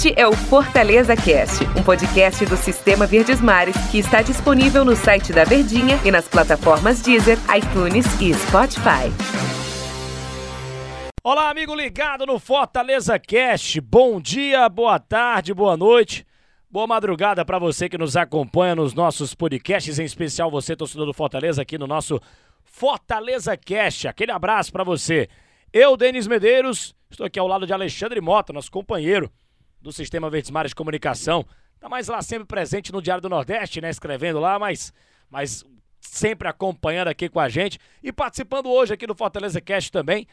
Este é o Fortaleza Cast, um podcast do Sistema Verdes Mares que está disponível no site da Verdinha e nas plataformas Deezer, iTunes e Spotify. Olá, amigo ligado no Fortaleza Cast. Bom dia, boa tarde, boa noite. Boa madrugada para você que nos acompanha nos nossos podcasts, em especial você, torcedor do Fortaleza, aqui no nosso Fortaleza Cast. Aquele abraço para você. Eu, Denis Medeiros, estou aqui ao lado de Alexandre Mota, nosso companheiro do Sistema Verdes Mares de Comunicação. Tá mais lá sempre presente no Diário do Nordeste, né? Escrevendo lá, mas, mas sempre acompanhando aqui com a gente e participando hoje aqui do Fortaleza Cast também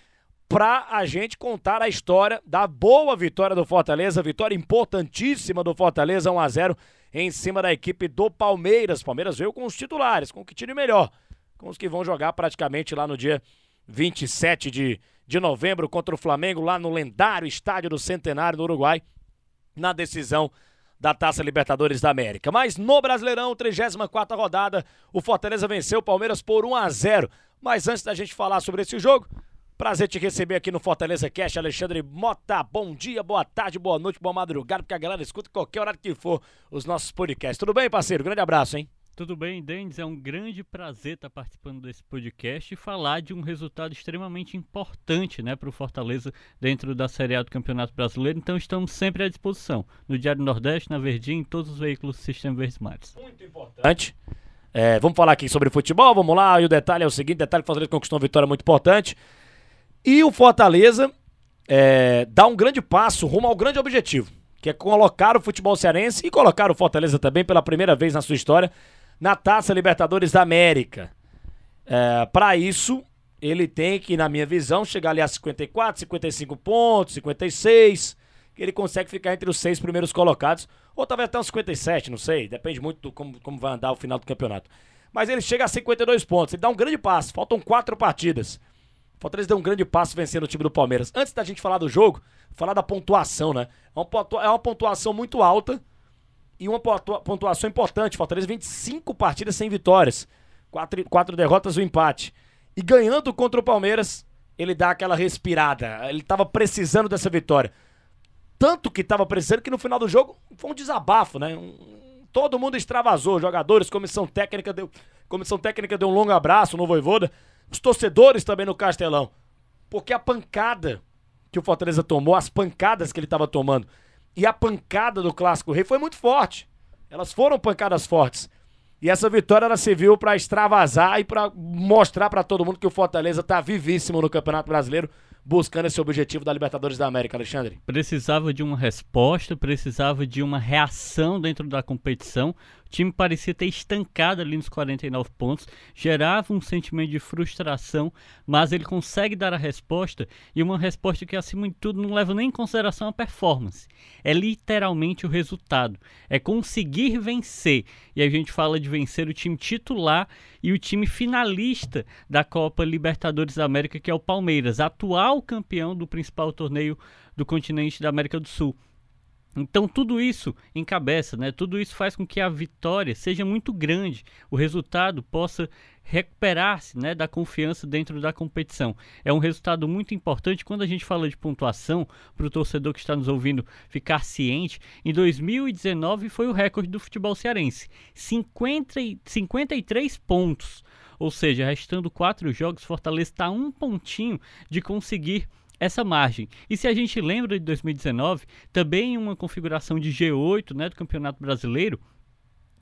para a gente contar a história da boa vitória do Fortaleza, vitória importantíssima do Fortaleza 1 a 0 em cima da equipe do Palmeiras. Palmeiras veio com os titulares, com o que time melhor, com os que vão jogar praticamente lá no dia 27 de, de novembro contra o Flamengo, lá no lendário estádio do Centenário do Uruguai na decisão da Taça Libertadores da América. Mas no Brasileirão, 34 rodada, o Fortaleza venceu o Palmeiras por 1 a 0. Mas antes da gente falar sobre esse jogo, prazer te receber aqui no Fortaleza Cash, Alexandre Mota. Bom dia, boa tarde, boa noite, boa madrugada, porque a galera escuta qualquer horário que for os nossos podcasts. Tudo bem, parceiro? Grande abraço, hein? Tudo bem, Denis? É um grande prazer estar participando desse podcast e falar de um resultado extremamente importante né, para o Fortaleza dentro da Série A do Campeonato Brasileiro. Então estamos sempre à disposição no Diário Nordeste, na Verdinha, em todos os veículos do Sistema Verdes Mares. Muito importante. É, vamos falar aqui sobre futebol, vamos lá. E o detalhe é o seguinte: detalhe que o Fortaleza conquistou uma vitória muito importante. E o Fortaleza é, dá um grande passo rumo ao grande objetivo, que é colocar o futebol cearense e colocar o Fortaleza também pela primeira vez na sua história na Taça Libertadores da América. É, Para isso, ele tem que, na minha visão, chegar ali a 54, 55 pontos, 56, que ele consegue ficar entre os seis primeiros colocados, ou talvez até uns 57, não sei, depende muito do como, como vai andar o final do campeonato. Mas ele chega a 52 pontos, ele dá um grande passo, faltam quatro partidas. O Fortaleza deu um grande passo vencendo o time do Palmeiras. Antes da gente falar do jogo, falar da pontuação, né? É uma, é uma pontuação muito alta, e uma pontuação importante. Fortaleza 25 partidas sem vitórias, quatro, quatro derrotas e um empate. E ganhando contra o Palmeiras, ele dá aquela respirada. Ele estava precisando dessa vitória. Tanto que estava precisando que no final do jogo foi um desabafo, né? Um, todo mundo extravasou, jogadores, comissão técnica deu, comissão técnica deu um longo abraço no Voivoda, os torcedores também no Castelão. Porque a pancada que o Fortaleza tomou, as pancadas que ele estava tomando, e a pancada do Clássico Rei foi muito forte. Elas foram pancadas fortes. E essa vitória ela serviu para extravasar e para mostrar para todo mundo que o Fortaleza está vivíssimo no Campeonato Brasileiro buscando esse objetivo da Libertadores da América, Alexandre? Precisava de uma resposta, precisava de uma reação dentro da competição. O time parecia ter estancado ali nos 49 pontos, gerava um sentimento de frustração, mas ele consegue dar a resposta e uma resposta que, acima de tudo, não leva nem em consideração a performance. É literalmente o resultado. É conseguir vencer. E a gente fala de vencer o time titular e o time finalista da Copa Libertadores da América, que é o Palmeiras, atual campeão do principal torneio do continente da América do Sul. Então tudo isso encabeça, né? Tudo isso faz com que a vitória seja muito grande, o resultado possa recuperar-se, né, da confiança dentro da competição. É um resultado muito importante quando a gente fala de pontuação para o torcedor que está nos ouvindo ficar ciente. Em 2019 foi o recorde do futebol cearense, 50, 53 pontos. Ou seja, restando quatro jogos, Fortaleza está um pontinho de conseguir essa margem. E se a gente lembra de 2019, também em uma configuração de G8 né, do Campeonato Brasileiro,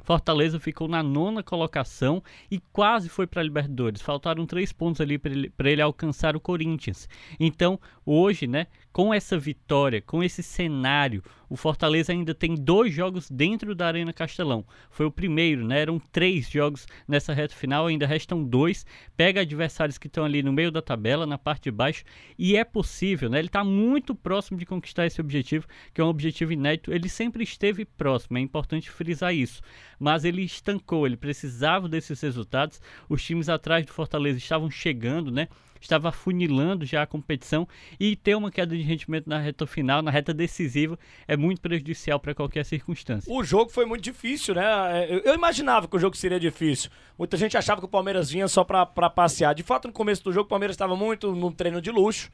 Fortaleza ficou na nona colocação e quase foi para a Libertadores. Faltaram três pontos ali para ele, ele, alcançar o Corinthians. Então, hoje, né, com essa vitória, com esse cenário, o Fortaleza ainda tem dois jogos dentro da Arena Castelão. Foi o primeiro, né? Eram três jogos nessa reta final, ainda restam dois. Pega adversários que estão ali no meio da tabela, na parte de baixo, e é possível, né? Ele está muito próximo de conquistar esse objetivo, que é um objetivo inédito. Ele sempre esteve próximo, é importante frisar isso. Mas ele estancou, ele precisava desses resultados. Os times atrás do Fortaleza estavam chegando, né? Estava funilando já a competição e ter uma queda de rendimento na reta final, na reta decisiva, é muito prejudicial para qualquer circunstância. O jogo foi muito difícil, né? É, eu imaginava que o jogo seria difícil. Muita gente achava que o Palmeiras vinha só para passear. De fato, no começo do jogo, o Palmeiras estava muito num treino de luxo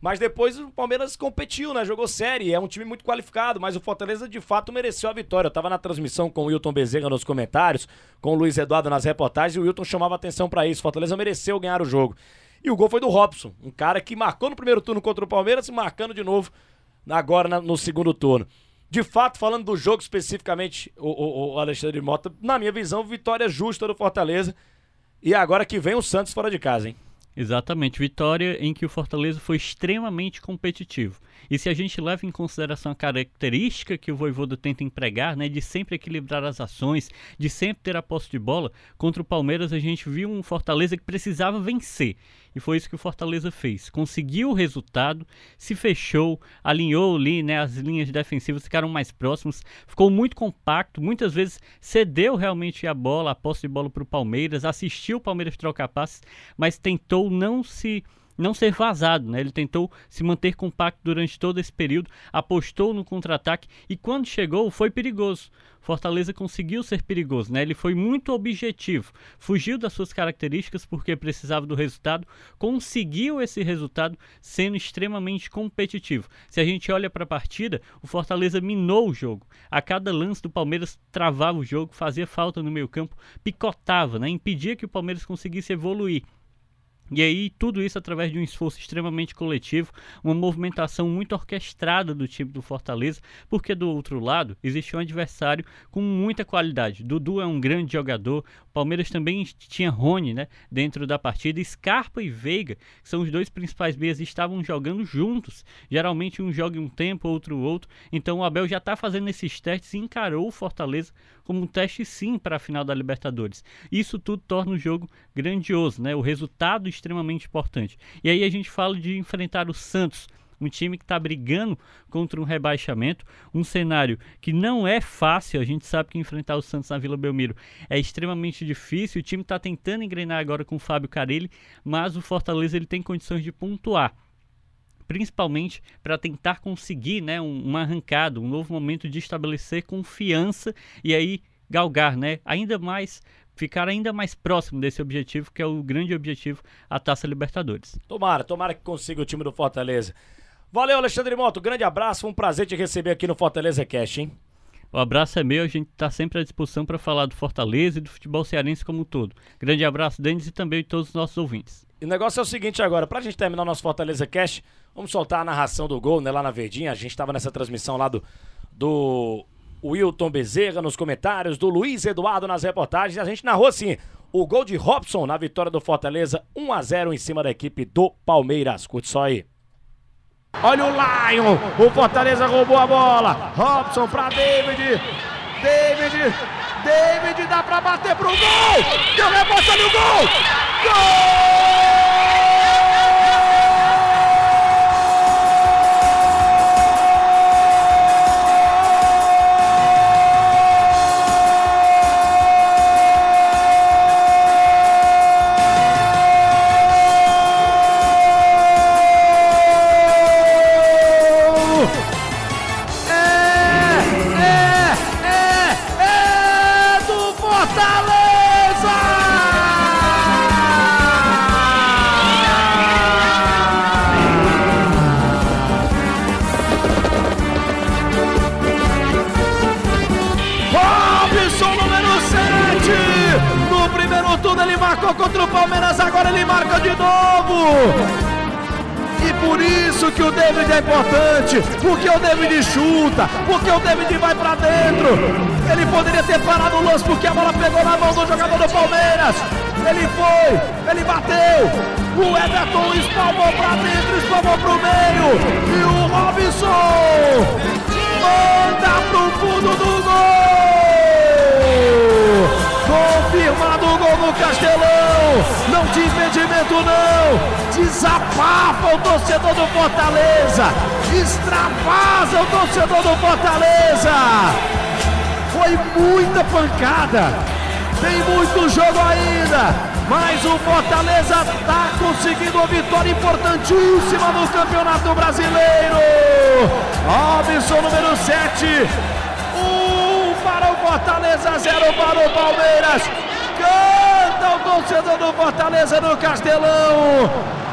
Mas depois o Palmeiras competiu, né? Jogou série, é um time muito qualificado, mas o Fortaleza de fato mereceu a vitória. Eu tava na transmissão com o Wilton Bezerra nos comentários, com o Luiz Eduardo nas reportagens, e o Wilton chamava atenção para isso. O Fortaleza mereceu ganhar o jogo. E o gol foi do Robson, um cara que marcou no primeiro turno contra o Palmeiras e marcando de novo agora no segundo turno. De fato, falando do jogo especificamente, o, o, o Alexandre Mota, na minha visão, vitória justa do Fortaleza. E agora que vem o Santos fora de casa, hein? Exatamente, vitória em que o Fortaleza foi extremamente competitivo. E se a gente leva em consideração a característica que o Voivoda tenta empregar, né, de sempre equilibrar as ações, de sempre ter a posse de bola, contra o Palmeiras a gente viu um Fortaleza que precisava vencer. E foi isso que o Fortaleza fez. Conseguiu o resultado, se fechou, alinhou ali, né, as linhas defensivas ficaram mais próximas, ficou muito compacto, muitas vezes cedeu realmente a bola, a posse de bola para o Palmeiras, assistiu o Palmeiras trocar passes, mas tentou não se não ser vazado, né? Ele tentou se manter compacto durante todo esse período, apostou no contra-ataque e quando chegou foi perigoso. Fortaleza conseguiu ser perigoso, né? Ele foi muito objetivo, fugiu das suas características porque precisava do resultado, conseguiu esse resultado sendo extremamente competitivo. Se a gente olha para a partida, o Fortaleza minou o jogo. A cada lance do Palmeiras travava o jogo, fazia falta no meio-campo, picotava, né? Impedia que o Palmeiras conseguisse evoluir. E aí, tudo isso através de um esforço extremamente coletivo, uma movimentação muito orquestrada do time do Fortaleza, porque do outro lado existe um adversário com muita qualidade. Dudu é um grande jogador, o Palmeiras também tinha Rony né, dentro da partida, Scarpa e Veiga, que são os dois principais meias, estavam jogando juntos. Geralmente um joga um tempo, outro outro. Então o Abel já está fazendo esses testes e encarou o Fortaleza como um teste sim para a final da Libertadores. Isso tudo torna o jogo grandioso, né? O resultado extremamente importante. E aí a gente fala de enfrentar o Santos um time que está brigando contra um rebaixamento, um cenário que não é fácil. A gente sabe que enfrentar o Santos na Vila Belmiro é extremamente difícil. O time está tentando engrenar agora com o Fábio Carelli, mas o Fortaleza ele tem condições de pontuar. Principalmente para tentar conseguir né, um, uma arrancada, um novo momento de estabelecer confiança e aí galgar né, ainda mais ficar ainda mais próximo desse objetivo, que é o grande objetivo, a Taça Libertadores. Tomara, tomara que consiga o time do Fortaleza. Valeu, Alexandre Moto, grande abraço, foi um prazer te receber aqui no Fortaleza Cast, hein? O abraço é meu, a gente está sempre à disposição para falar do Fortaleza e do futebol cearense como um todo. Grande abraço, Denis, e também de todos os nossos ouvintes. E o negócio é o seguinte agora, pra gente terminar o nosso Fortaleza Cast, vamos soltar a narração do gol, né, lá na Verdinha. A gente estava nessa transmissão lá do, do Wilton Bezerra nos comentários, do Luiz Eduardo nas reportagens. A gente narrou assim: o gol de Robson na vitória do Fortaleza, 1 a 0 em cima da equipe do Palmeiras. Curte só aí. Olha o Lion, o Fortaleza roubou a bola. Robson pra David. David, David dá pra bater pro gol. Deu rebote ali o gol. Gol! De novo. E por isso que o David é importante, porque o David chuta, porque o David vai para dentro. Ele poderia ter parado o lance porque a bola pegou na mão do jogador do Palmeiras. Ele foi, ele bateu. O Everton espalmou para dentro, espalmou para o meio. E o Robinson manda pro fundo do gol. Confirmado o gol no Castelão. Não tinha impedimento, não. Desabafa o torcedor do Fortaleza. Extravasa o torcedor do Fortaleza. Foi muita pancada. Tem muito jogo ainda. Mas o Fortaleza está conseguindo uma vitória importantíssima no Campeonato Brasileiro. Robinson, número 7 para o Fortaleza, 0 para o Palmeiras. Canta o torcedor do Fortaleza no Castelão.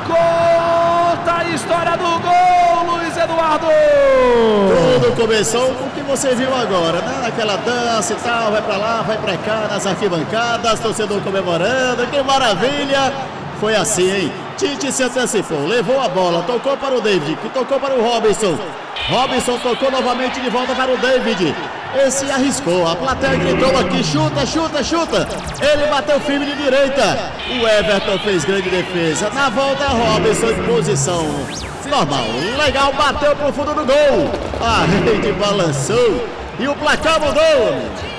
Conta a história do gol, Luiz Eduardo! Tudo começou com o que você viu agora, né? Aquela dança e tal, vai pra lá, vai pra cá, nas arquibancadas, torcedor comemorando, que maravilha! Foi assim, hein? Tite se antecipou, levou a bola, tocou para o David, que tocou para o Robinson. Robinson tocou novamente de volta para o David. Esse arriscou, a plateia gritou aqui, chuta, chuta, chuta. Ele bateu firme de direita. O Everton fez grande defesa. Na volta, Robinson em posição normal. Legal, bateu pro fundo do gol. A rede balançou e o placar mudou.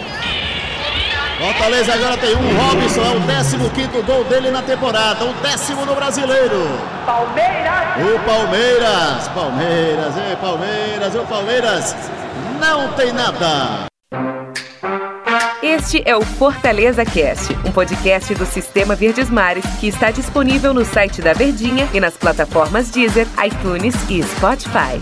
Fortaleza agora tem um Robinson, é o 15 gol dele na temporada, o décimo no brasileiro. Palmeiras! O Palmeiras, Palmeiras, e Palmeiras, o Palmeiras não tem nada. Este é o Fortaleza Cast, um podcast do Sistema Verdes Mares que está disponível no site da Verdinha e nas plataformas Deezer, iTunes e Spotify.